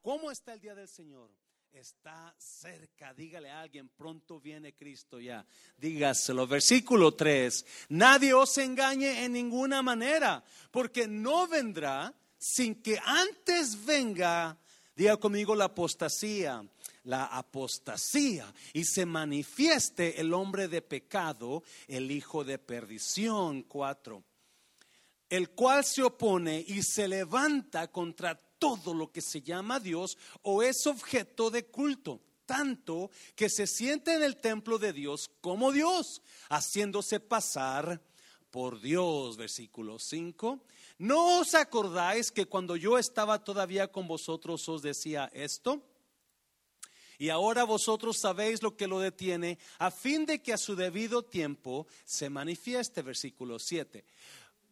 ¿cómo está el día del Señor? Está cerca, dígale a alguien, pronto viene Cristo ya. Dígaselo. Versículo 3. Nadie os engañe en ninguna manera, porque no vendrá sin que antes venga, diga conmigo, la apostasía la apostasía y se manifieste el hombre de pecado, el hijo de perdición. 4. El cual se opone y se levanta contra todo lo que se llama Dios o es objeto de culto, tanto que se siente en el templo de Dios como Dios, haciéndose pasar por Dios. Versículo 5. ¿No os acordáis que cuando yo estaba todavía con vosotros os decía esto? Y ahora vosotros sabéis lo que lo detiene, a fin de que a su debido tiempo se manifieste, versículo 7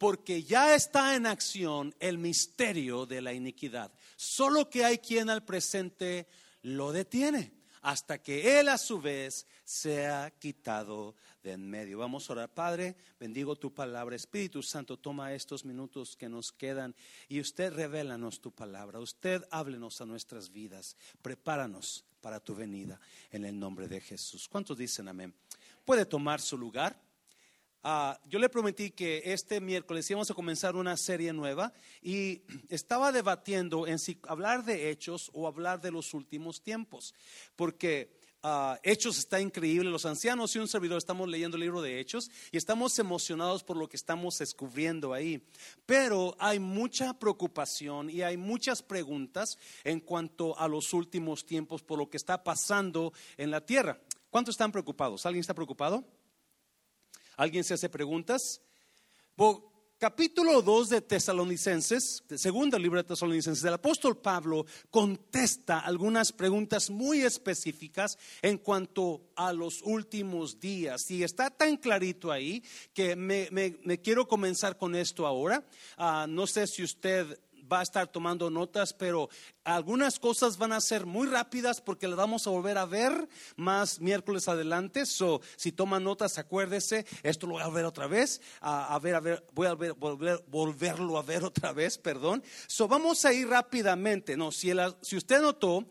porque ya está en acción el misterio de la iniquidad. Solo que hay quien al presente lo detiene hasta que Él a su vez sea quitado de en medio. Vamos a orar, Padre, bendigo tu palabra. Espíritu Santo, toma estos minutos que nos quedan y usted revélanos tu palabra. Usted háblenos a nuestras vidas. Prepáranos para tu venida en el nombre de Jesús. ¿Cuántos dicen amén? Puede tomar su lugar. Ah, yo le prometí que este miércoles íbamos a comenzar una serie nueva y estaba debatiendo en si hablar de hechos o hablar de los últimos tiempos, porque ah, Hechos está increíble, los ancianos y un servidor estamos leyendo el libro de Hechos y estamos emocionados por lo que estamos descubriendo ahí, pero hay mucha preocupación y hay muchas preguntas en cuanto a los últimos tiempos por lo que está pasando en la tierra. ¿Cuántos están preocupados? ¿Alguien está preocupado? ¿Alguien se hace preguntas? capítulo 2 de Tesalonicenses, segundo libro de Tesalonicenses, el apóstol Pablo contesta algunas preguntas muy específicas en cuanto a los últimos días. Y está tan clarito ahí que me, quiero comenzar con esto ahora. Ah, no sé si usted va a estar tomando notas, pero algunas cosas van a ser muy rápidas porque las vamos a volver a ver más miércoles adelante. So, si toma notas, acuérdese, esto lo voy a ver otra vez, a, ver, a ver, voy a ver, volver, volverlo a ver otra vez, perdón. So, vamos a ir rápidamente. No, si, si usted notó,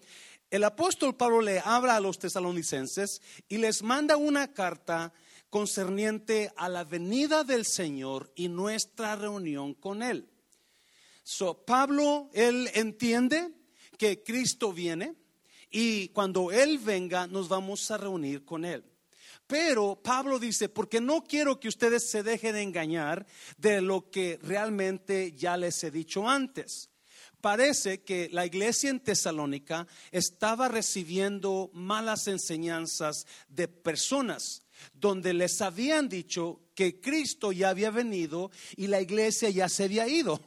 el apóstol Pablo le habla a los tesalonicenses y les manda una carta concerniente a la venida del Señor y nuestra reunión con Él. So, Pablo, él entiende que Cristo viene y cuando Él venga nos vamos a reunir con Él. Pero Pablo dice, porque no quiero que ustedes se dejen engañar de lo que realmente ya les he dicho antes. Parece que la iglesia en Tesalónica estaba recibiendo malas enseñanzas de personas donde les habían dicho que Cristo ya había venido y la iglesia ya se había ido.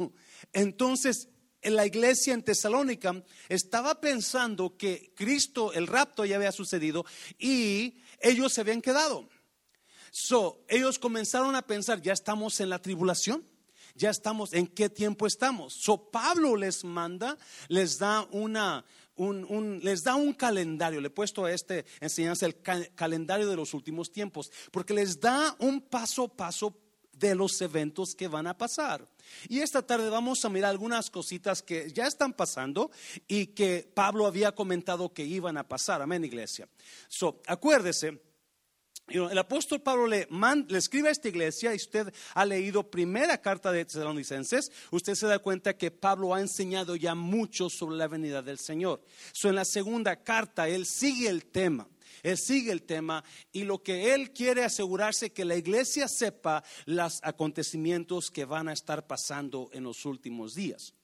Entonces, en la iglesia en Tesalónica estaba pensando que Cristo, el rapto ya había sucedido y ellos se habían quedado. So, ellos comenzaron a pensar, ya estamos en la tribulación, ya estamos, ¿en qué tiempo estamos? So, Pablo les manda, les da una, un, les da un calendario, le he puesto a este enseñanza el calendario de los últimos tiempos, porque les da un paso a paso de los eventos que van a pasar. Y esta tarde vamos a mirar algunas cositas que ya están pasando y que Pablo había comentado que iban a pasar. Amén, iglesia. So, acuérdese. El apóstol Pablo le, le, escribe a esta iglesia y usted ha leído primera carta de Tesalonicenses, usted se da cuenta que Pablo ha enseñado ya mucho sobre la venida del Señor. So, en la segunda carta él sigue el tema. Él sigue el tema y lo que él quiere asegurarse que la iglesia sepa los acontecimientos que van a estar pasando en los últimos días.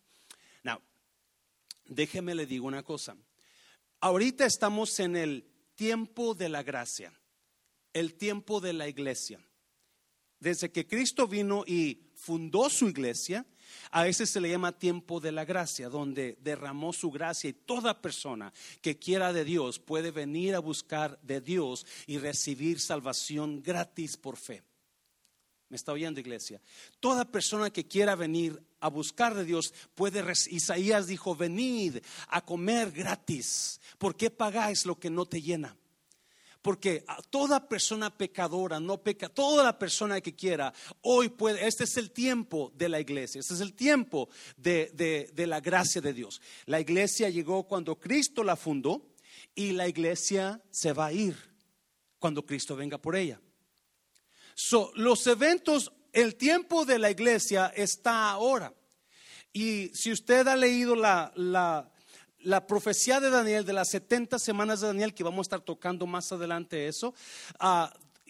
Now, déjeme le digo una cosa. Ahorita estamos en el tiempo de la gracia, el tiempo de la iglesia. Desde que Cristo vino y fundó su iglesia, a veces se le llama tiempo de la gracia, donde derramó su gracia y toda persona que quiera de Dios puede venir a buscar de Dios y recibir salvación gratis por fe. ¿Me está oyendo, iglesia? Toda persona que quiera venir a buscar de Dios puede. Isaías dijo: Venid a comer gratis. ¿Por qué pagáis lo que no te llena? Porque toda persona pecadora, no peca, toda la persona que quiera, hoy puede, este es el tiempo de la iglesia, este es el tiempo de, de la gracia de Dios. La iglesia llegó cuando Cristo la fundó y la iglesia se va a ir cuando Cristo venga por ella. So, los eventos, el tiempo de la iglesia está ahora. Y si usted ha leído la, la, la profecía de Daniel, de las 70 semanas de Daniel, que vamos a estar tocando más adelante eso, uh,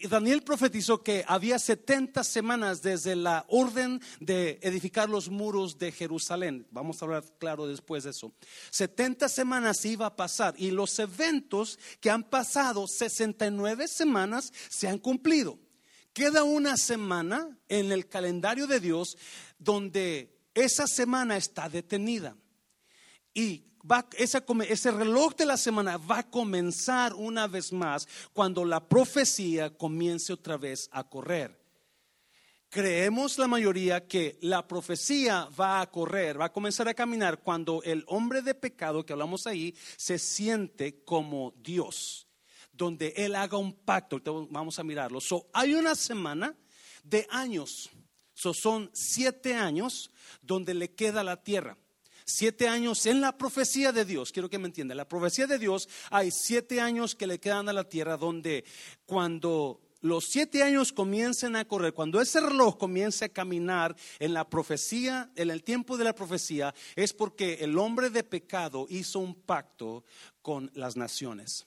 Daniel profetizó que había 70 semanas desde la orden de edificar los muros de Jerusalén. Vamos a hablar claro después de eso. 70 semanas iba a pasar y los eventos que han pasado 69 semanas se han cumplido. Queda una semana en el calendario de Dios donde esa semana está detenida. Y ese, reloj de la semana va a comenzar una vez más cuando la profecía comience otra vez a correr. Creemos la mayoría que la profecía va a correr, va a comenzar a caminar cuando el hombre de pecado que hablamos ahí se siente como Dios, donde él haga un pacto. Vamos a mirarlo. hay una semana de años, son siete años donde le queda la tierra siete años en la profecía de Dios. Quiero que me entiendan. La profecía de Dios hay siete años que le quedan a la tierra donde cuando los siete años comiencen a correr, cuando ese reloj comience a caminar en la profecía, en el tiempo de la profecía, es porque el hombre de pecado hizo un pacto con las naciones.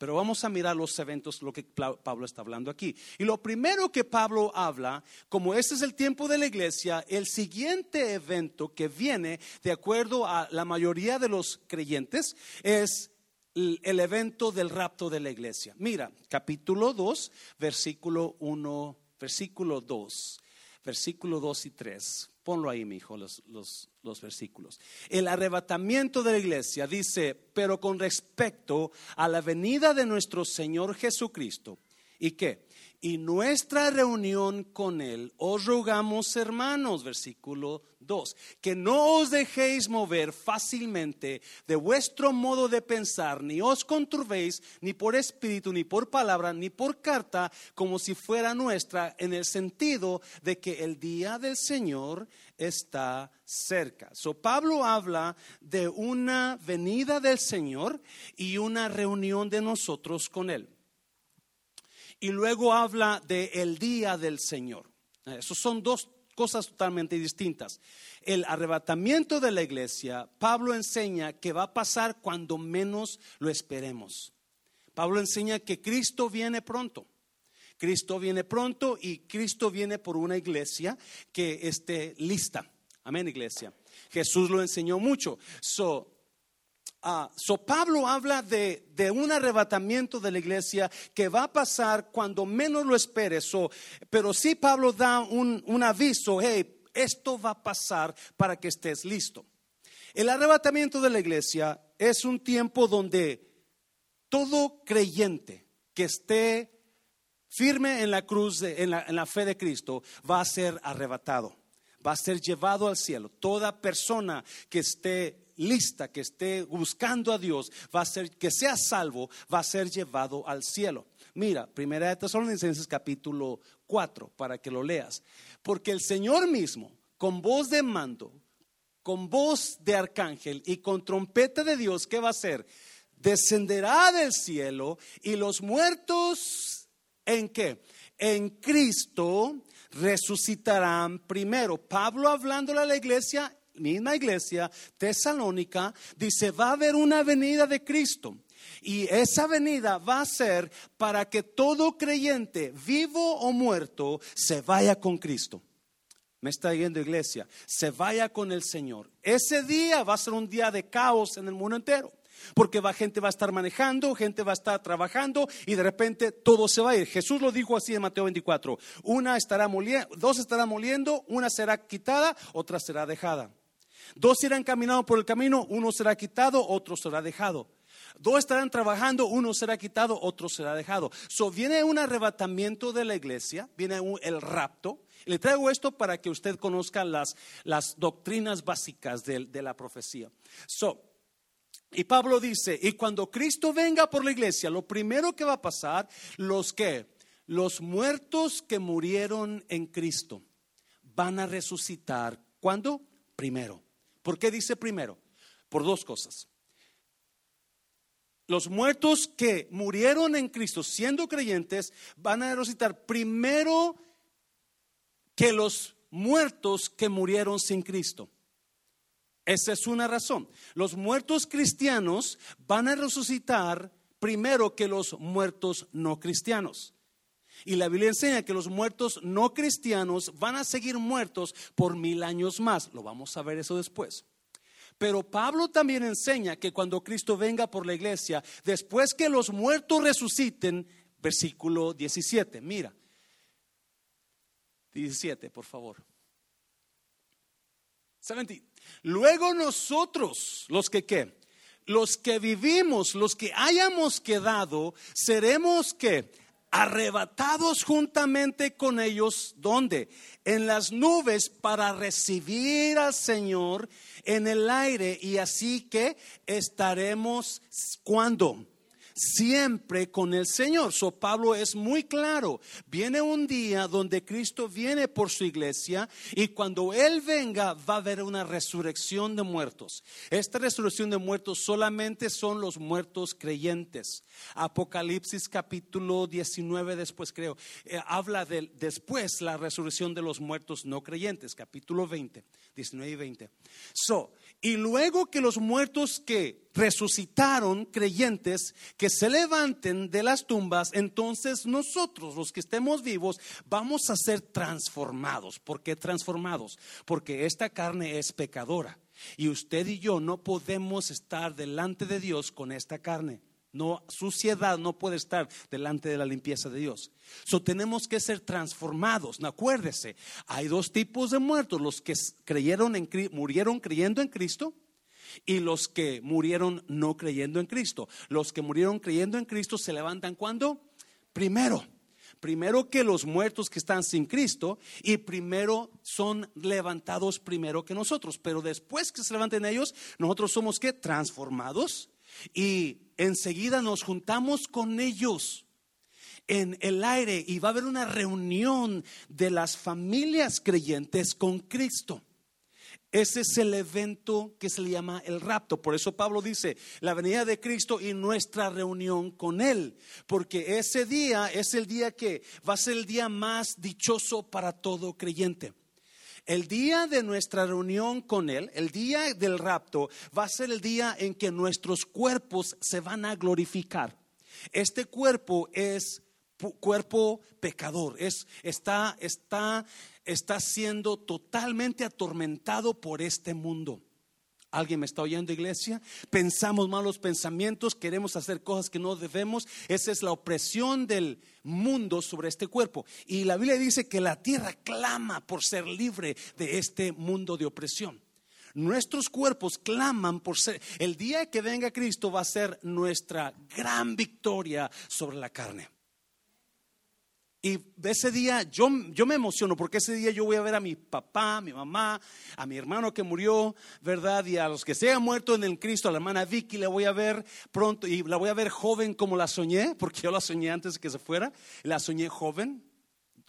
Pero vamos a mirar los eventos, lo que Pablo está hablando aquí. Y lo primero que Pablo habla, como este es el tiempo de la iglesia, el siguiente evento que viene, de acuerdo a la mayoría de los creyentes, es el evento del rapto de la iglesia. Mira, capítulo 2, versículo 1, versículo 2, versículo 2 y 3. Ponlo ahí, mi hijo, los, los, versículos. El arrebatamiento de la iglesia dice, pero con respecto a la venida de nuestro Señor Jesucristo, ¿y qué? Y nuestra reunión con Él, os rogamos, hermanos, versículo 2, que no os dejéis mover fácilmente de vuestro modo de pensar, ni os conturbéis ni por espíritu, ni por palabra, ni por carta, como si fuera nuestra, en el sentido de que el día del Señor está cerca. So Pablo habla de una venida del Señor y una reunión de nosotros con Él y luego habla de el día del Señor. Esas son dos cosas totalmente distintas. El arrebatamiento de la iglesia, Pablo enseña que va a pasar cuando menos lo esperemos. Pablo enseña que Cristo viene pronto. Cristo viene pronto y Cristo viene por una iglesia que esté lista. Amén, iglesia. Jesús lo enseñó mucho. So, Ah, so Pablo habla de, un arrebatamiento de la iglesia que va a pasar cuando menos lo esperes. pero sí Pablo da un, aviso, hey, esto va a pasar para que estés listo. El arrebatamiento de la iglesia es un tiempo donde todo creyente que esté firme en la cruz, en, la, en la fe de Cristo, va a ser arrebatado, va a ser llevado al cielo. Toda persona que esté lista, que esté buscando a Dios, va a ser, que sea salvo, va a ser llevado al cielo. Mira, Primera de Tesalonicenses capítulo 4, para que lo leas. Porque el Señor mismo, con voz de mando, con voz de arcángel y con trompeta de Dios, ¿qué va a hacer? Descenderá del cielo y los muertos, ¿en qué? En Cristo resucitarán primero. Pablo hablándole a la iglesia misma iglesia tesalónica, dice, va a haber una venida de Cristo. Y esa venida va a ser para que todo creyente, vivo o muerto, se vaya con Cristo. Me está yendo iglesia, se vaya con el Señor. Ese día va a ser un día de caos en el mundo entero. Porque va, gente va a estar manejando, gente va a estar trabajando y de repente todo se va a ir. Jesús lo dijo así en Mateo 24. Una estará moliendo, dos estarán moliendo, una será quitada, otra será dejada. Dos irán caminando por el camino, uno será quitado, otro será dejado. Dos estarán trabajando, uno será quitado, otro será dejado. So viene un arrebatamiento de la iglesia, viene el rapto. Le traigo esto para que usted conozca las, las doctrinas básicas de, de la profecía. So, Y Pablo dice, y cuando Cristo venga por la iglesia, lo primero que va a pasar, los que, los muertos que murieron en Cristo, van a resucitar. ¿Cuándo? Primero. ¿Por qué dice primero? Por dos cosas. Los muertos que murieron en Cristo siendo creyentes van a resucitar primero que los muertos que murieron sin Cristo. Esa es una razón. Los muertos cristianos van a resucitar primero que los muertos no cristianos. Y la Biblia enseña que los muertos no cristianos van a seguir muertos por mil años más. Lo vamos a ver eso después. Pero Pablo también enseña que cuando Cristo venga por la iglesia, después que los muertos resuciten, versículo 17, mira, 17, por favor. Luego nosotros, los que qué, los que vivimos, los que hayamos quedado, seremos que arrebatados juntamente con ellos, ¿dónde? En las nubes para recibir al Señor en el aire y así que estaremos cuando siempre con el Señor. So Pablo es muy claro. Viene un día donde Cristo viene por su iglesia y cuando Él venga va a haber una resurrección de muertos. Esta resurrección de muertos solamente son los muertos creyentes. Apocalipsis capítulo 19 después creo, eh, habla de después la resurrección de los muertos no creyentes, capítulo 20, 19 y 20. So, y luego que los muertos que resucitaron, creyentes, que se levanten de las tumbas, entonces nosotros, los que estemos vivos, vamos a ser transformados. ¿Por qué transformados? Porque esta carne es pecadora. Y usted y yo no podemos estar delante de Dios con esta carne. No, suciedad no puede estar delante de la limpieza de Dios. So tenemos que ser transformados. No, acuérdese, hay dos tipos de muertos: los que creyeron en, murieron creyendo en Cristo y los que murieron no creyendo en Cristo. Los que murieron creyendo en Cristo se levantan cuando? Primero. Primero que los muertos que están sin Cristo y primero son levantados primero que nosotros. Pero después que se levanten ellos, nosotros somos que transformados y enseguida nos juntamos con ellos en el aire y va a haber una reunión de las familias creyentes con Cristo. Ese es el evento que se le llama el rapto. Por eso Pablo dice, la venida de Cristo y nuestra reunión con Él. Porque ese día es el día que va a ser el día más dichoso para todo creyente. El día de nuestra reunión con Él, el día del rapto, va a ser el día en que nuestros cuerpos se van a glorificar. Este cuerpo es cuerpo pecador, es, está, está, está siendo totalmente atormentado por este mundo. ¿Alguien me está oyendo, iglesia? Pensamos malos pensamientos, queremos hacer cosas que no debemos. Esa es la opresión del mundo sobre este cuerpo. Y la Biblia dice que la tierra clama por ser libre de este mundo de opresión. Nuestros cuerpos claman por ser. El día que venga Cristo va a ser nuestra gran victoria sobre la carne. Y ese día yo, yo me emociono porque ese día yo voy a ver a mi papá, a mi mamá, a mi hermano que murió, ¿verdad? Y a los que se han muerto en el Cristo, a la hermana Vicky la voy a ver pronto y la voy a ver joven como la soñé, porque yo la soñé antes de que se fuera, la soñé joven.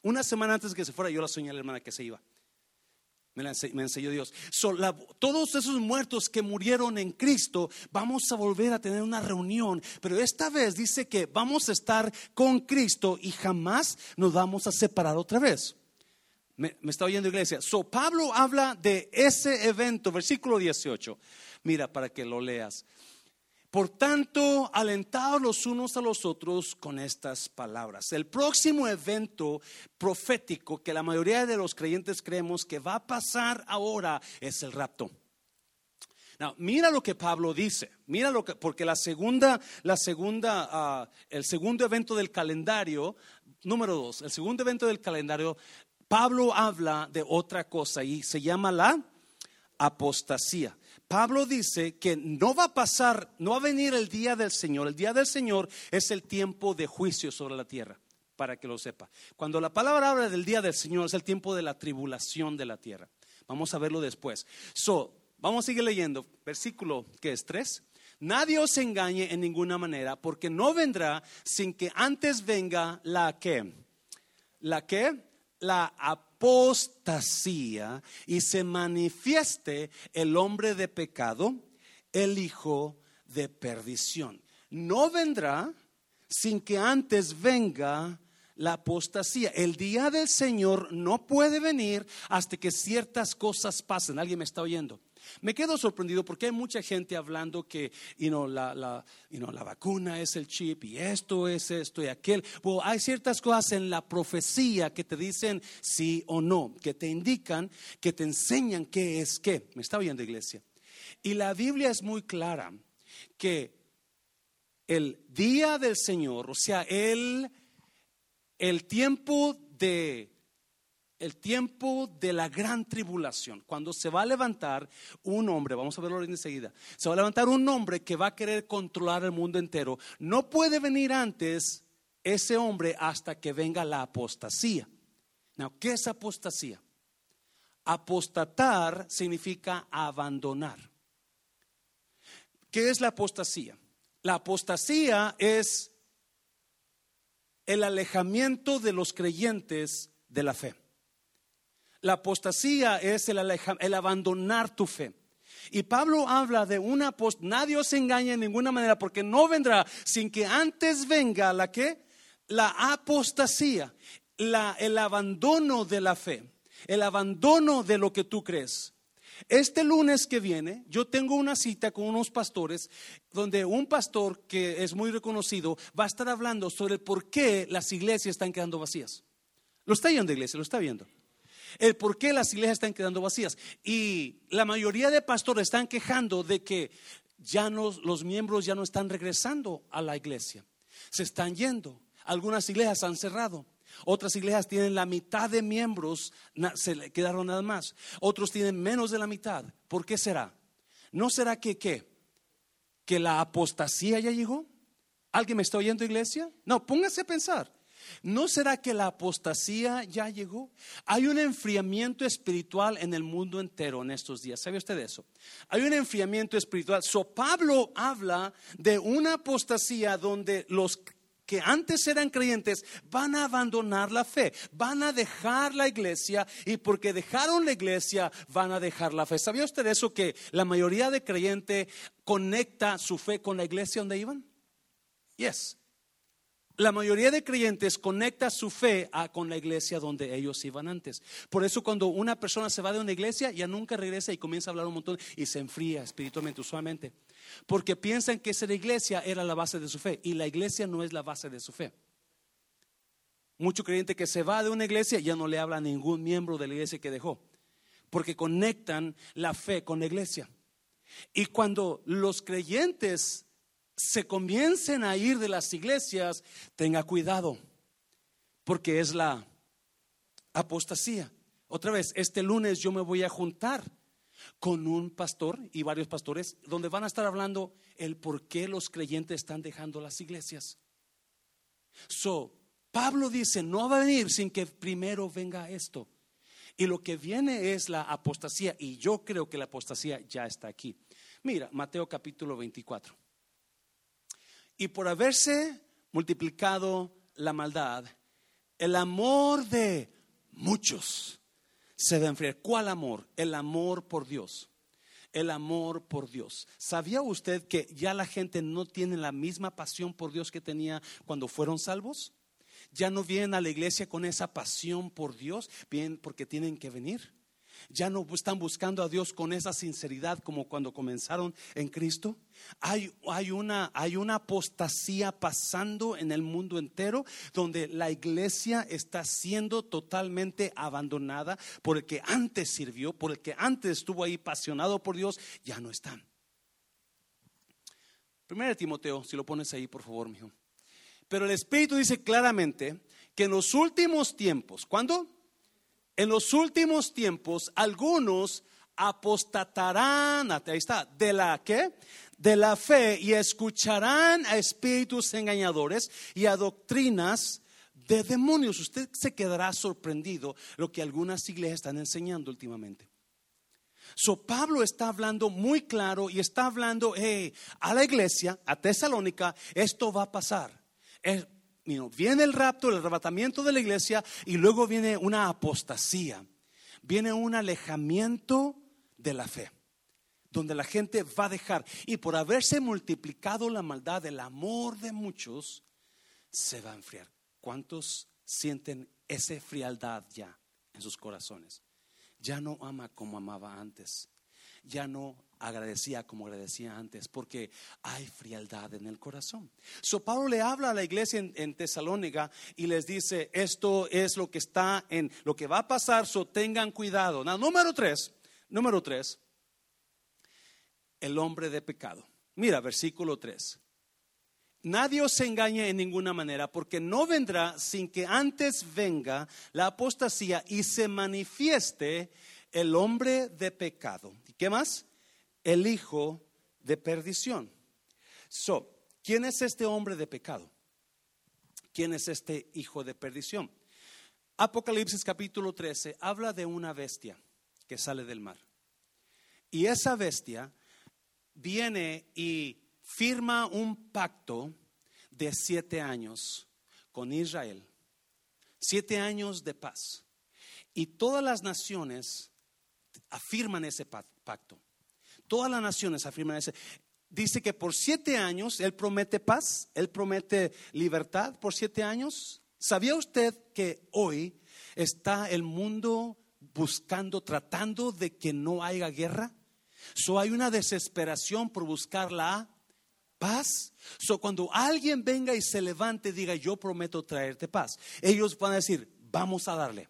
Una semana antes de que se fuera yo la soñé a la hermana que se iba. Me, enseñó Dios. todos esos muertos que murieron en Cristo, vamos a volver a tener una reunión. Pero esta vez dice que vamos a estar con Cristo y jamás nos vamos a separar otra vez. Me, me está oyendo iglesia. So, Pablo habla de ese evento, versículo 18. Mira, para que lo leas. Por tanto, alentados los unos a los otros con estas palabras. El próximo evento profético que la mayoría de los creyentes creemos que va a pasar ahora es el rapto. mira lo que Pablo dice. Mira lo que, porque la segunda, la segunda, ah, el segundo evento del calendario, número dos, el segundo evento del calendario, Pablo habla de otra cosa y se llama la apostasía. Pablo dice que no va a pasar, no va a venir el día del Señor. El día del Señor es el tiempo de juicio sobre la tierra, para que lo sepa. Cuando la palabra habla del día del Señor es el tiempo de la tribulación de la tierra. Vamos a verlo después. So, vamos a seguir leyendo. Versículo que es 3. Nadie os engañe en ninguna manera, porque no vendrá sin que antes venga la que, la que, la apostasía y se manifieste el hombre de pecado, el hijo de perdición. No vendrá sin que antes venga la apostasía. El día del Señor no puede venir hasta que ciertas cosas pasen. ¿Alguien me está oyendo? Me quedo sorprendido porque hay mucha gente hablando que la, la, la, vacuna es el chip y esto es esto y aquel. hay ciertas cosas en la profecía que te dicen sí o no, que te indican, que te enseñan qué es qué. ¿Me está oyendo, iglesia? Y la Biblia es muy clara que el día del Señor, o sea, el, el tiempo de el tiempo de la gran tribulación, cuando se va a levantar un hombre, vamos a verlo enseguida, se va a levantar un hombre que va a querer controlar el mundo entero, no puede venir antes ese hombre hasta que venga la apostasía. ¿Qué es apostasía? Apostatar significa abandonar. ¿Qué es la apostasía? La apostasía es el alejamiento de los creyentes de la fe. La apostasía es el, abandonar tu fe. Y Pablo habla de una apostasía. Nadie os engaña en ninguna manera porque no vendrá sin que antes venga la que? La apostasía, la, el abandono de la fe, el abandono de lo que tú crees. Este lunes que viene, yo tengo una cita con unos pastores donde un pastor que es muy reconocido va a estar hablando sobre por qué las iglesias están quedando vacías. Lo está viendo, iglesia, lo está viendo el por qué las iglesias están quedando vacías. Y la mayoría de pastores están quejando de que ya no, los miembros ya no están regresando a la iglesia. Se están yendo. Algunas iglesias han cerrado. Otras iglesias tienen la mitad de miembros, se quedaron nada más. Otros tienen menos de la mitad. ¿Por qué será? ¿No será que qué? ¿Que la apostasía ya llegó? ¿Alguien me está oyendo, iglesia? No, póngase a pensar. ¿No será que la apostasía ya llegó? Hay un enfriamiento espiritual en el mundo entero en estos días. ¿Sabe usted eso? Hay un enfriamiento espiritual. So Pablo habla de una apostasía donde los que antes eran creyentes van a abandonar la fe, van a dejar la iglesia y porque dejaron la iglesia van a dejar la fe. ¿Sabía usted eso que la mayoría de creyentes conecta su fe con la iglesia donde iban? Yes la mayoría de creyentes conecta su fe con la iglesia donde ellos iban antes. Por eso cuando una persona se va de una iglesia, ya nunca regresa y comienza a hablar un montón y se enfría espiritualmente, usualmente. Porque piensan que esa iglesia era la base de su fe y la iglesia no es la base de su fe. Mucho creyente que se va de una iglesia ya no le habla a ningún miembro de la iglesia que dejó, porque conectan la fe con la iglesia. Y cuando los creyentes se comiencen a ir de las iglesias, tenga cuidado, porque es la apostasía. Otra vez, este lunes yo me voy a juntar con un pastor y varios pastores donde van a estar hablando el por qué los creyentes están dejando las iglesias. So, Pablo dice, no va a venir sin que primero venga esto. Y lo que viene es la apostasía y yo creo que la apostasía ya está aquí. Mira, Mateo capítulo 24. Y por haberse multiplicado la maldad, el amor de muchos se va a enfriar. ¿Cuál amor? El amor por Dios. El amor por Dios. ¿Sabía usted que ya la gente no tiene la misma pasión por Dios que tenía cuando fueron salvos? Ya no vienen a la iglesia con esa pasión por Dios, bien porque tienen que venir. Ya no están buscando a Dios con esa sinceridad como cuando comenzaron en Cristo. Hay, una, hay una apostasía pasando en el mundo entero donde la iglesia está siendo totalmente abandonada por el que antes sirvió, por el que antes estuvo ahí apasionado por Dios, ya no están. Primero Timoteo, si lo pones ahí, por favor, mijo. Pero el Espíritu dice claramente que en los últimos tiempos, ¿cuándo? En los últimos tiempos, algunos apostatarán, ahí está, de la de la fe y escucharán a espíritus engañadores y a doctrinas de demonios. Usted se quedará sorprendido lo que algunas iglesias están enseñando últimamente. So Pablo está hablando muy claro y está hablando a la iglesia, a Tesalónica, esto va a pasar. Viene el rapto, el arrebatamiento de la iglesia y luego viene una apostasía, viene un alejamiento de la fe, donde la gente va a dejar. Y por haberse multiplicado la maldad, el amor de muchos se va a enfriar. ¿Cuántos sienten esa frialdad ya en sus corazones? Ya no ama como amaba antes. Ya no agradecía como agradecía antes, porque hay frialdad en el corazón. So Pablo le habla a la iglesia en, Tesalónica y les dice, esto es lo que está en, lo que va a pasar, so tengan cuidado. número tres, número tres, el hombre de pecado. Mira, versículo tres. Nadie os engañe en ninguna manera, porque no vendrá sin que antes venga la apostasía y se manifieste el hombre de pecado. ¿Y qué más? El hijo de perdición. So, ¿quién es este hombre de pecado? ¿Quién es este hijo de perdición? Apocalipsis capítulo 13 habla de una bestia que sale del mar. Y esa bestia viene y firma un pacto de siete años con Israel, siete años de paz. Y todas las naciones afirman ese pacto. Todas las naciones afirman ese. Dice que por siete años Él promete paz, Él promete libertad por siete años. ¿Sabía usted que hoy está el mundo buscando, tratando de que no haya guerra? So hay una desesperación por buscar la paz. So cuando alguien venga y se levante y diga, yo prometo traerte paz, ellos van a decir, vamos a darle.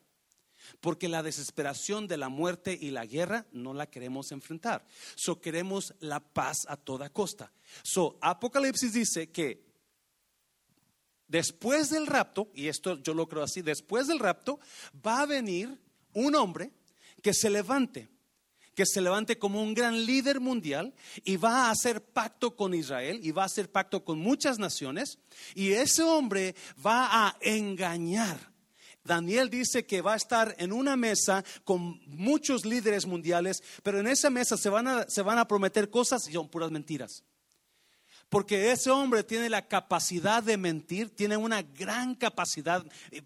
Porque la desesperación de la muerte y la guerra no la queremos enfrentar. So queremos la paz a toda costa. So Apocalipsis dice que después del rapto, y esto yo lo creo así, después del rapto va a venir un hombre que se levante que se levante como un gran líder mundial y va a hacer pacto con Israel y va a hacer pacto con muchas naciones y ese hombre va a engañar. Daniel dice que va a estar en una mesa con muchos líderes mundiales, pero en esa mesa se van a, prometer cosas y son puras mentiras. Porque ese hombre tiene la capacidad de mentir, tiene una gran capacidad eh,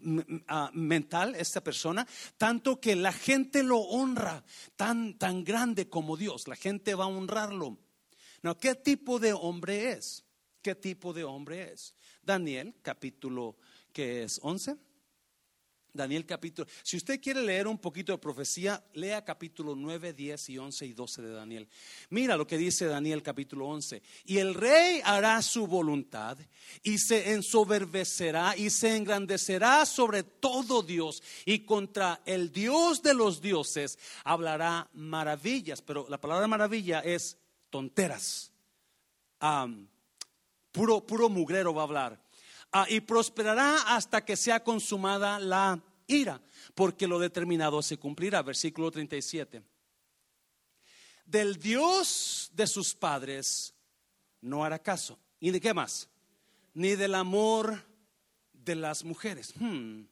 ah, mental, esta persona, tanto que la gente lo honra, tan, tan grande como Dios, la gente va a honrarlo. No, ¿qué tipo de hombre es? ¿Qué tipo de hombre es? Daniel, capítulo que es 11. Daniel capítulo. Si usted quiere leer un poquito de profecía, lea capítulo 9, 10 y 11 y 12 de Daniel. Mira lo que dice Daniel capítulo 11. Y el rey hará su voluntad y se ensoberbecerá y se engrandecerá sobre todo Dios y contra el Dios de los dioses hablará maravillas. Pero la palabra maravilla es tonteras. puro, puro mugrero va a hablar. Ah, y prosperará hasta que sea consumada la ira, porque lo determinado se cumplirá. Versículo 37. Del Dios de sus padres no hará caso. ¿Y de qué más? Ni del amor de las mujeres. Hmm.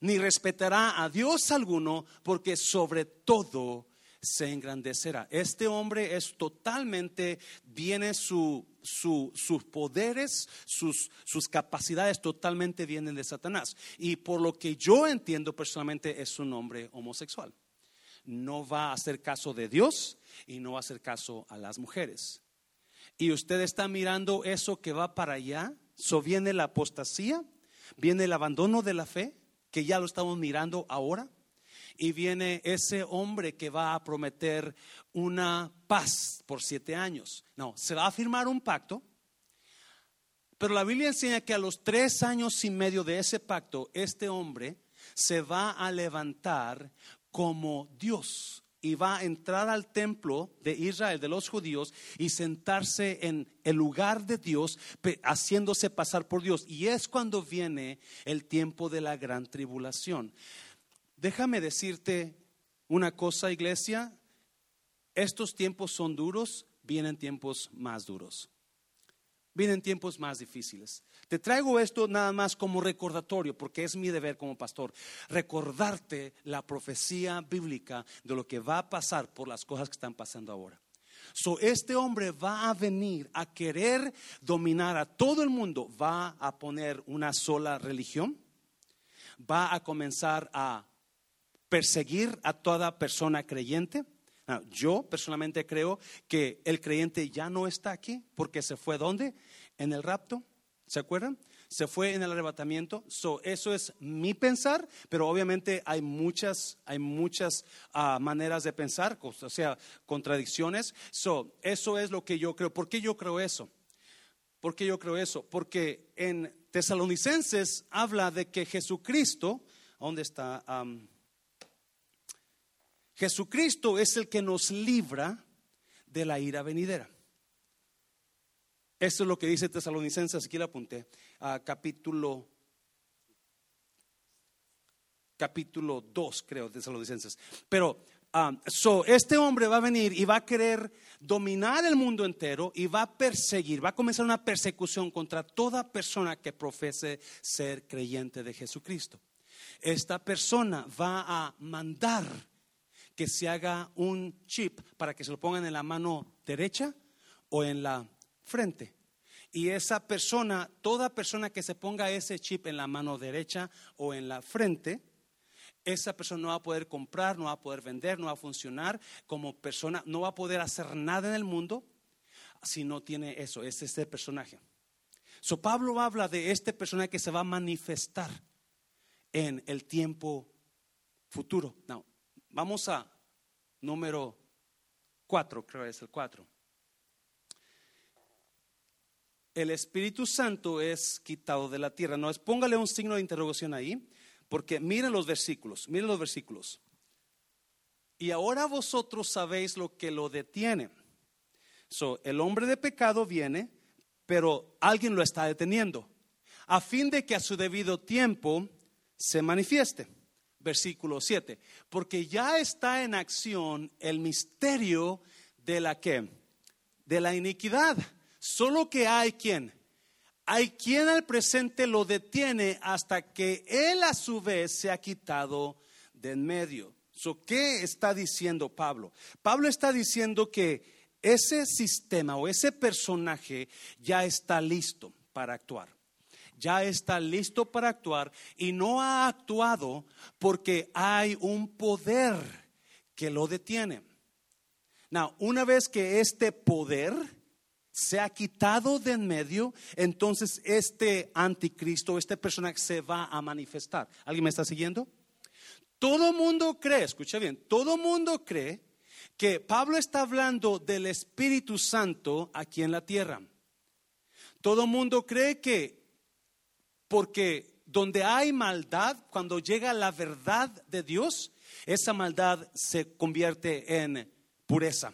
Ni respetará a Dios alguno, porque sobre todo se engrandecerá. Este hombre es totalmente, viene su, sus poderes, sus, sus capacidades totalmente vienen de Satanás. Y por lo que yo entiendo personalmente es un hombre homosexual. No va a hacer caso de Dios y no va a hacer caso a las mujeres. Y usted está mirando eso que va para allá. So viene la apostasía, viene el abandono de la fe, que ya lo estamos mirando ahora y viene ese hombre que va a prometer una paz por siete años. No, se va a firmar un pacto, pero la Biblia enseña que a los tres años y medio de ese pacto, este hombre se va a levantar como Dios y va a entrar al templo de Israel, de los judíos, y sentarse en el lugar de Dios, haciéndose pasar por Dios. Y es cuando viene el tiempo de la gran tribulación. Déjame decirte una cosa, iglesia. Estos tiempos son duros, vienen tiempos más duros. Vienen tiempos más difíciles. Te traigo esto nada más como recordatorio, porque es mi deber como pastor, recordarte la profecía bíblica de lo que va a pasar por las cosas que están pasando ahora. So, este hombre va a venir a querer dominar a todo el mundo, va a poner una sola religión, va a comenzar a perseguir a toda persona creyente. yo personalmente creo que el creyente ya no está aquí porque se fue ¿dónde? En el rapto, ¿se acuerdan? Se fue en el arrebatamiento. So, eso es mi pensar, pero obviamente hay muchas, hay muchas ah, maneras de pensar, o sea, contradicciones. So, eso es lo que yo creo. ¿Por qué yo creo eso? ¿Por qué yo creo eso? Porque en Tesalonicenses habla de que Jesucristo, ¿dónde está? Jesucristo es el que nos libra de la ira venidera. Eso es lo que dice Tesalonicenses, aquí lo apunté, capítulo capítulo 2, creo, Tesalonicenses. Pero um, este hombre va a venir y va a querer dominar el mundo entero y va a perseguir, va a comenzar una persecución contra toda persona que profese ser creyente de Jesucristo. Esta persona va a mandar que se haga un chip para que se lo pongan en la mano derecha o en la frente. Y esa persona, toda persona que se ponga ese chip en la mano derecha o en la frente, esa persona no va a poder comprar, no va a poder vender, no va a funcionar como persona, no va a poder hacer nada en el mundo si no tiene eso, es este personaje. So Pablo habla de este personaje que se va a manifestar en el tiempo futuro. Vamos a número 4, creo que es el 4. El Espíritu Santo es quitado de la tierra. No es, póngale un signo de interrogación ahí, porque miren los versículos, miren los versículos. Y ahora vosotros sabéis lo que lo detiene. So, el hombre de pecado viene, pero alguien lo está deteniendo, a fin de que a su debido tiempo se manifieste versículo 7, porque ya está en acción el misterio de la que de la iniquidad. Solo que hay quien hay quien al presente lo detiene hasta que él a su vez se ha quitado de en medio. ¿Qué está diciendo Pablo? Pablo está diciendo que ese sistema o ese personaje ya está listo para actuar ya está listo para actuar y no ha actuado porque hay un poder que lo detiene. Now, una vez que este poder se ha quitado de en medio, entonces este anticristo, este personaje se va a manifestar. ¿Alguien me está siguiendo? Todo mundo cree, escucha bien, todo mundo cree que Pablo está hablando del Espíritu Santo aquí en la tierra. Todo mundo cree que porque donde hay maldad, cuando llega la verdad de Dios, esa maldad se convierte en pureza.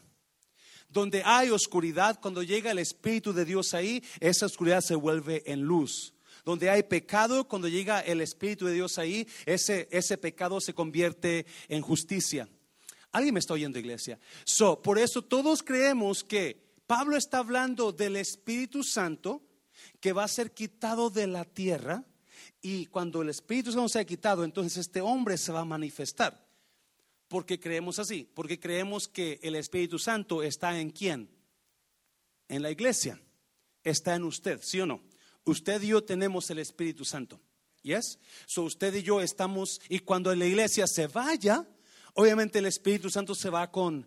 Donde hay oscuridad, cuando llega el Espíritu de Dios ahí, esa oscuridad se vuelve en luz. Donde hay pecado, cuando llega el Espíritu de Dios ahí, ese, ese pecado se convierte en justicia. ¿Alguien me está oyendo, iglesia? So, por eso todos creemos que Pablo está hablando del Espíritu Santo que va a ser quitado de la tierra y cuando el Espíritu Santo sea quitado, entonces este hombre se va a manifestar. Porque creemos así, porque creemos que el Espíritu Santo está en quién? En la iglesia. Está en usted, ¿sí o no? Usted y yo tenemos el Espíritu Santo. ¿Yes? So usted y yo estamos y cuando la iglesia se vaya, obviamente el Espíritu Santo se va con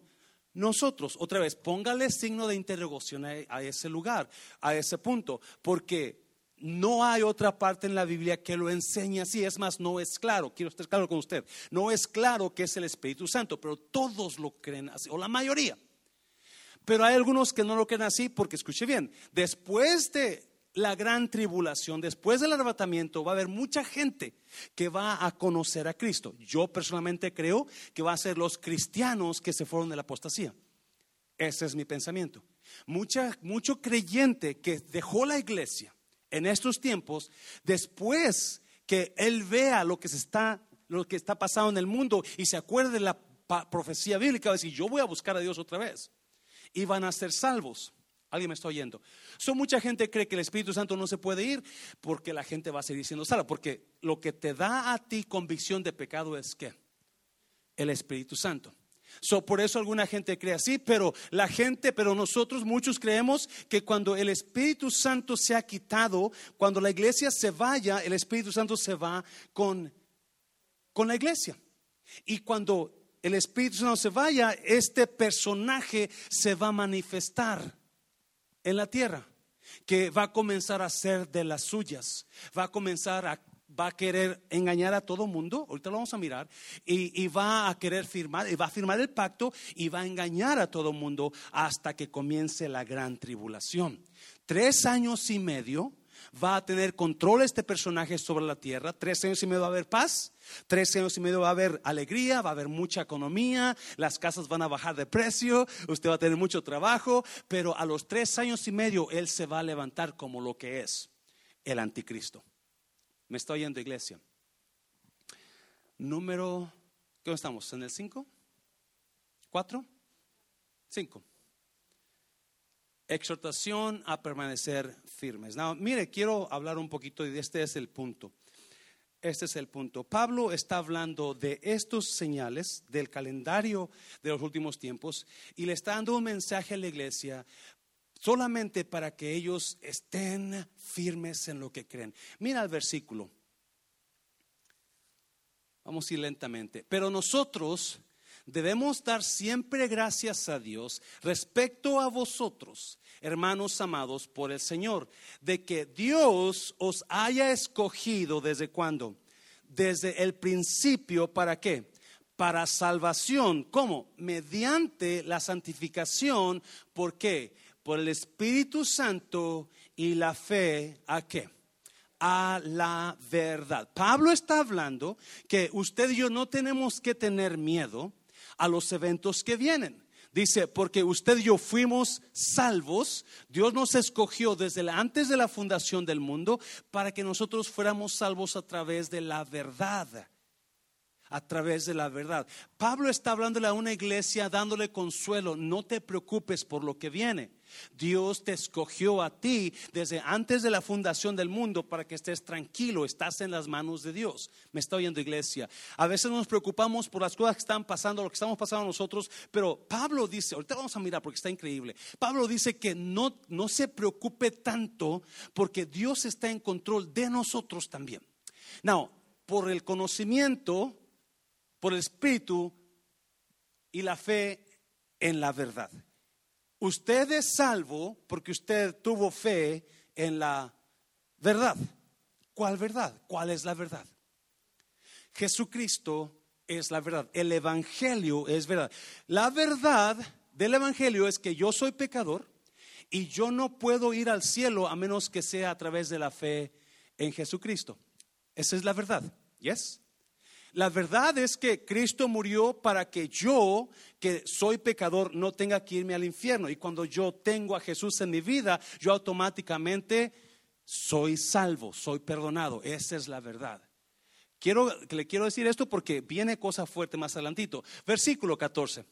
nosotros, otra vez, póngale signo de interrogación a, ese lugar, a ese punto, porque no hay otra parte en la Biblia que lo enseñe así. Es más, no es claro, quiero estar claro con usted, no es claro que es el Espíritu Santo, pero todos lo creen así, o la mayoría. Pero hay algunos que no lo creen así porque, escuche bien, después de la gran tribulación, después del arrebatamiento, va a haber mucha gente que va a conocer a Cristo. Yo personalmente creo que va a ser los cristianos que se fueron de la apostasía. Ese es mi pensamiento. Mucha, mucho creyente que dejó la iglesia en estos tiempos, después que él vea lo que se está, lo que está pasando en el mundo y se acuerde de la profecía bíblica, va a decir, yo voy a buscar a Dios otra vez. Y van a ser salvos. ¿Alguien me está oyendo? So, mucha gente cree que el Espíritu Santo no se puede ir porque la gente va a seguir siendo salva. Porque lo que te da a ti convicción de pecado es que el Espíritu Santo. So, por eso alguna gente cree así, pero la gente, pero nosotros muchos creemos que cuando el Espíritu Santo se ha quitado, cuando la iglesia se vaya, el Espíritu Santo se va con, con la iglesia. Y cuando el Espíritu Santo se vaya, este personaje se va a manifestar en la tierra, que va a comenzar a ser de las suyas, va a comenzar a va a querer engañar a todo mundo, ahorita lo vamos a mirar, y, y, va a querer firmar, y va a firmar el pacto y va a engañar a todo mundo hasta que comience la gran tribulación. Tres años y medio va a tener control este personaje sobre la tierra. Tres años y medio va a haber paz. Tres años y medio va a haber alegría, va a haber mucha economía, las casas van a bajar de precio, usted va a tener mucho trabajo, pero a los tres años y medio Él se va a levantar como lo que es el anticristo. ¿Me está oyendo, iglesia? Número, ¿qué estamos? ¿En el cinco? ¿Cuatro? Cinco exhortación a permanecer firmes. Mire, quiero hablar un poquito y este es el punto. Este es el punto. Pablo está hablando de estos señales del calendario de los últimos tiempos y le está dando un mensaje a la iglesia solamente para que ellos estén firmes en lo que creen. Mira el versículo. Vamos a ir lentamente. Pero nosotros debemos dar siempre gracias a Dios respecto a vosotros, hermanos amados por el Señor, de que Dios os haya escogido desde cuándo? Desde el principio, ¿para qué? Para salvación. ¿Cómo? Mediante la santificación. ¿Por qué? Por el Espíritu Santo y la fe. ¿A qué? a la verdad. Pablo está hablando que usted y yo no tenemos que tener miedo a los eventos que vienen. Dice, porque usted y yo fuimos salvos, Dios nos escogió desde antes de la fundación del mundo para que nosotros fuéramos salvos a través de la verdad a través de la verdad. Pablo está hablándole a una iglesia dándole consuelo, no te preocupes por lo que viene. Dios te escogió a ti desde antes de la fundación del mundo para que estés tranquilo, estás en las manos de Dios. Me está oyendo iglesia. A veces nos preocupamos por las cosas que están pasando, lo que estamos pasando nosotros, pero Pablo dice, ahorita vamos a mirar porque está increíble. Pablo dice que no, no se preocupe tanto porque Dios está en control de nosotros también. Now, por el conocimiento, por el Espíritu y la fe en la verdad. Usted es salvo porque usted tuvo fe en la verdad. ¿Cuál verdad? ¿Cuál es la verdad? Jesucristo es la verdad. El Evangelio es verdad. La verdad del Evangelio es que yo soy pecador y yo no puedo ir al cielo a menos que sea a través de la fe en Jesucristo. Esa es la verdad. ¿Yes? La verdad es que Cristo murió para que yo, que soy pecador, no tenga que irme al infierno. Y cuando yo tengo a Jesús en mi vida, yo automáticamente soy salvo, soy perdonado. Esa es la verdad. Quiero, le quiero decir esto porque viene cosa fuerte más adelantito. Versículo 14.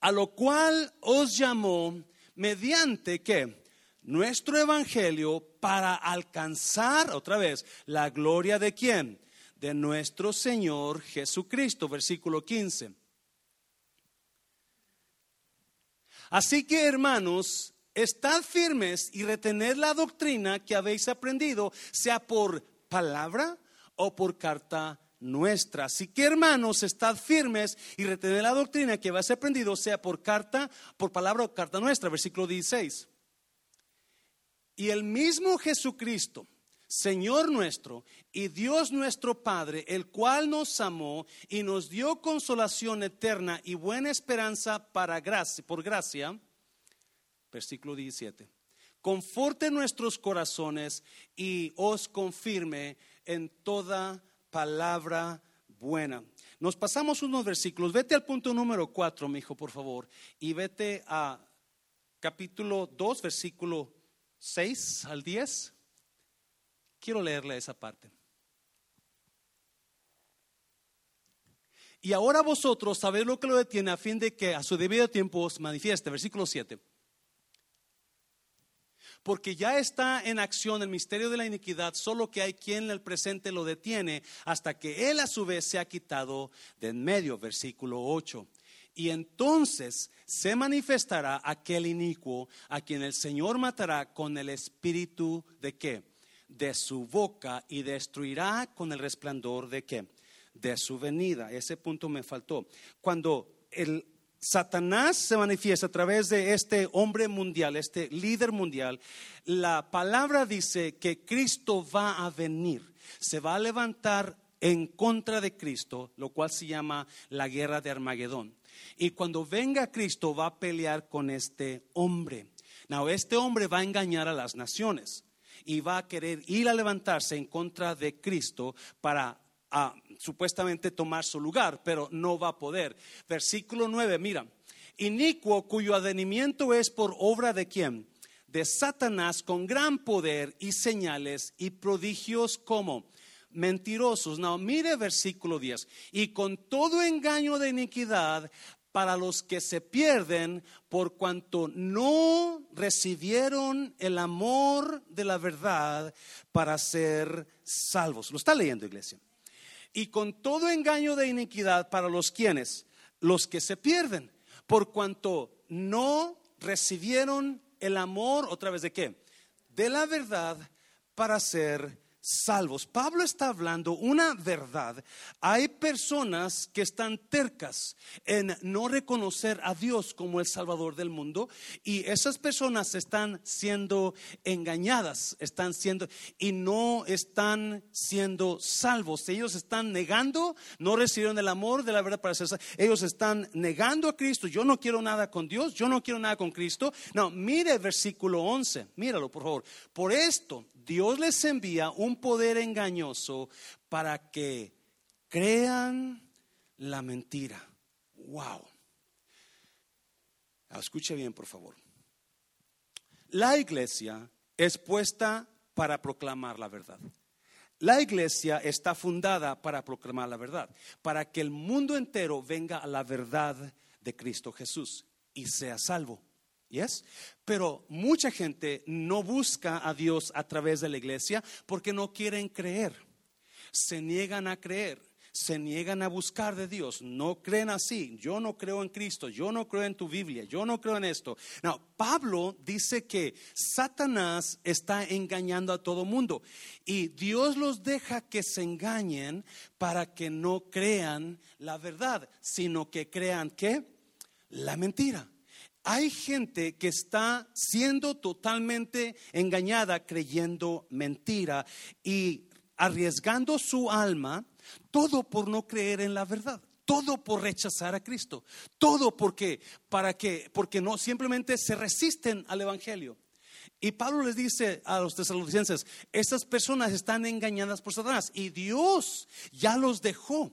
A lo cual os llamó mediante que nuestro evangelio para alcanzar otra vez la gloria de quién? De nuestro Señor Jesucristo, versículo 15. Así que hermanos, estad firmes y retened la doctrina que habéis aprendido, sea por palabra o por carta nuestra. Así que hermanos, estad firmes y retened la doctrina que habéis aprendido, sea por carta, por palabra o carta nuestra. Versículo 16. Y el mismo Jesucristo Señor nuestro y Dios nuestro Padre, el cual nos amó y nos dio consolación eterna y buena esperanza para gracia, por gracia. Versículo 17. Conforte nuestros corazones y os confirme en toda palabra buena. Nos pasamos unos versículos. Vete al punto número 4, mi hijo, por favor, y vete a capítulo 2, versículo 6 al 10. Quiero leerle esa parte. Y ahora vosotros sabéis lo que lo detiene a fin de que a su debido tiempo os manifieste. Versículo 7. porque ya está en acción el misterio de la iniquidad, solo que hay quien en el presente lo detiene hasta que él a su vez se ha quitado de en medio, versículo 8. Y entonces se manifestará aquel inicuo a quien el Señor matará con el espíritu de qué? De su boca y destruirá con el resplandor de qué? De su venida. Ese punto me faltó. Cuando el Satanás se manifiesta a través de este hombre mundial, este líder mundial, la palabra dice que Cristo va a venir, se va a levantar en contra de Cristo, lo cual se llama la guerra de Armagedón. Y cuando venga Cristo va a pelear con este hombre. Now, este hombre va a engañar a las naciones y va a querer ir a levantarse en contra de Cristo para supuestamente tomar su lugar, pero no va a poder. Versículo 9, mira, inicuo cuyo advenimiento es por obra de quién? De Satanás con gran poder y señales y prodigios como mentirosos. No, mire versículo 10. Y con todo engaño de iniquidad para los que se pierden por cuanto no recibieron el amor de la verdad para ser salvos. Lo está leyendo, iglesia. Y con todo engaño de iniquidad para los quienes, los que se pierden, por cuanto no recibieron el amor, otra vez de qué? De la verdad para ser salvos. Pablo está hablando una verdad. Hay personas que están tercas en no reconocer a Dios como el Salvador del mundo y esas personas están siendo engañadas, están siendo y no están siendo salvos. Ellos están negando, no recibieron el amor de la verdad para ser salvos. Ellos están negando a Cristo. Yo no quiero nada con Dios, yo no quiero nada con Cristo. No, mire versículo 11, míralo por favor. Por esto Dios les envía un poder engañoso para que crean la mentira. Wow. Escuche bien, por favor. La iglesia es puesta para proclamar la verdad. La iglesia está fundada para proclamar la verdad, para que el mundo entero venga a la verdad de Cristo Jesús y sea salvo. ¿Yes? Pero mucha gente no busca a Dios a través de la iglesia porque no quieren creer. Se niegan a creer, se niegan a buscar de Dios. No creen así. Yo no creo en Cristo, yo no creo en tu Biblia, yo no creo en esto. No, Pablo dice que Satanás está engañando a todo mundo y Dios los deja que se engañen para que no crean la verdad, sino que crean que la mentira. Hay gente que está siendo totalmente engañada creyendo mentira y arriesgando su alma, todo por no creer en la verdad. Todo por rechazar a Cristo. Todo porque para que porque no simplemente se resisten al evangelio. Y Pablo les dice a los tesalonicenses, estas personas están engañadas por Satanás y Dios ya los dejó.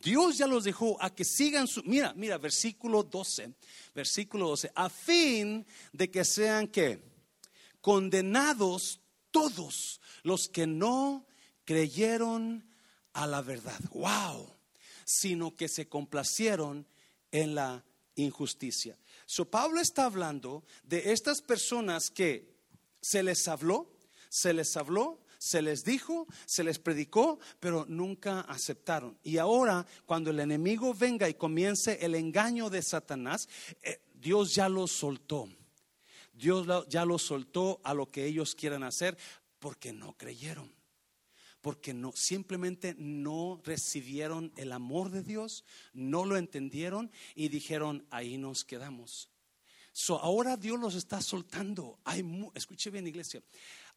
Dios ya los dejó a que sigan su Mira, mira, versículo 12 versículo 12, a fin de que sean que condenados todos los que no creyeron a la verdad. Wow, sino que se complacieron en la injusticia. So Pablo está hablando de estas personas que se les habló, se les habló, se les dijo, se les predicó, pero nunca aceptaron. Y ahora, cuando el enemigo venga y comience el engaño de Satanás, eh, Dios ya los soltó. Dios ya los soltó a lo que ellos quieran hacer porque no creyeron. Porque no, simplemente no recibieron el amor de Dios, no lo entendieron y dijeron, ahí nos quedamos. So, ahora Dios los está soltando. Hay, escuche bien, iglesia.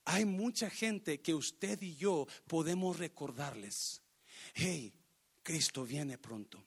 Hay mucha gente que usted y yo podemos recordarles, hey, Cristo viene pronto.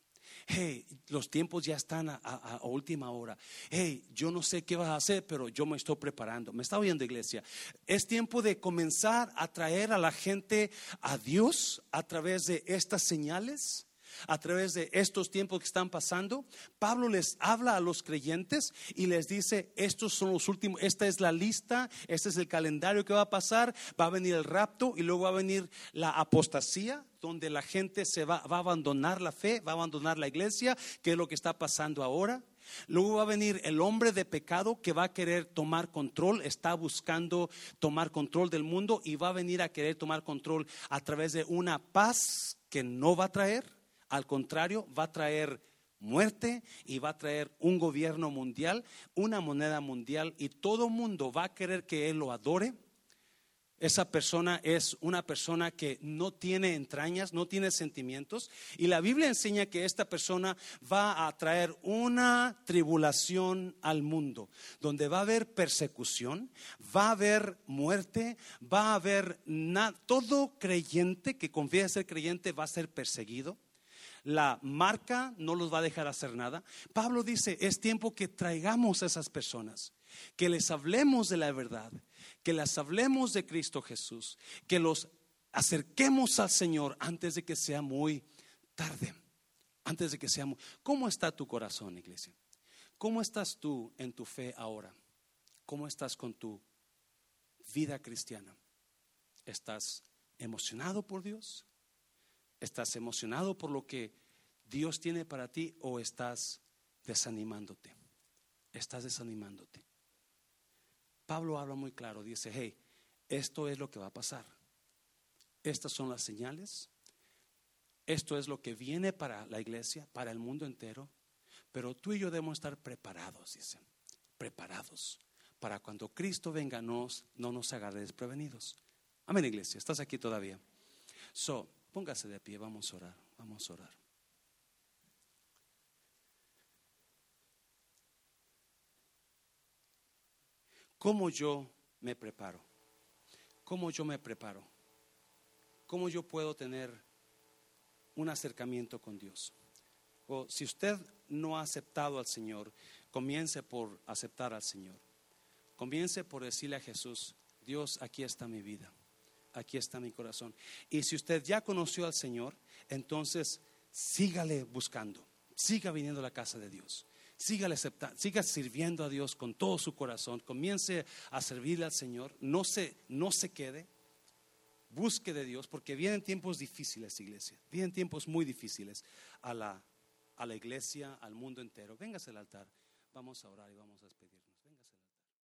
Hey, los tiempos ya están a, última hora. Hey, yo no sé qué vas a hacer, pero yo me estoy preparando. Me está oyendo, iglesia. Es tiempo de comenzar a traer a la gente a Dios a través de estas señales a través de estos tiempos que están pasando, Pablo les habla a los creyentes y les dice, estos son los últimos, esta es la lista, este es el calendario que va a pasar, va a venir el rapto y luego va a venir la apostasía, donde la gente se va, va a abandonar la fe, va a abandonar la iglesia, que es lo que está pasando ahora. Luego va a venir el hombre de pecado que va a querer tomar control, está buscando tomar control del mundo y va a venir a querer tomar control a través de una paz que no va a traer, al contrario, va a traer muerte y va a traer un gobierno mundial, una moneda mundial y todo mundo va a querer que él lo adore esa persona es una persona que no tiene entrañas, no tiene sentimientos. Y la Biblia enseña que esta persona va a traer una tribulación al mundo, donde va a haber persecución, va a haber muerte, va a haber todo creyente que confía ser creyente va a ser perseguido. La marca no los va a dejar hacer nada. Pablo dice, es tiempo que traigamos a esas personas, que les hablemos de la verdad que las hablemos de Cristo Jesús, que los acerquemos al Señor antes de que sea muy tarde, antes de que sea. ¿Cómo está tu corazón, iglesia? ¿Cómo estás tú en tu fe ahora? ¿Cómo estás con tu vida cristiana? ¿Estás emocionado por Dios? ¿Estás emocionado por lo que Dios tiene para ti o estás desanimándote? Estás desanimándote. Pablo habla muy claro, dice, hey, esto es lo que va a pasar. Estas son las señales. Esto es lo que viene para la iglesia, para el mundo entero. Pero tú y yo debemos estar preparados, dice, preparados para cuando Cristo venga nos, no nos agarre desprevenidos. Amén, iglesia, estás aquí todavía. So, póngase de pie, vamos a orar, vamos a orar. ¿Cómo yo me preparo? ¿Cómo yo me preparo? ¿Cómo yo puedo tener un acercamiento con Dios? O si usted no ha aceptado al Señor, comience por aceptar al Señor. Comience por decirle a Jesús, Dios, aquí está mi vida, aquí está mi corazón. Y si usted ya conoció al Señor, entonces sígale buscando, siga viniendo a la casa de Dios. Siga, siga sirviendo a Dios con todo su corazón, comience a servirle al Señor, no se, no se quede, busque de Dios, porque vienen tiempos difíciles, iglesia, vienen tiempos muy difíciles a la, a la iglesia, al mundo entero. Véngase al altar, vamos a orar y vamos a despedir.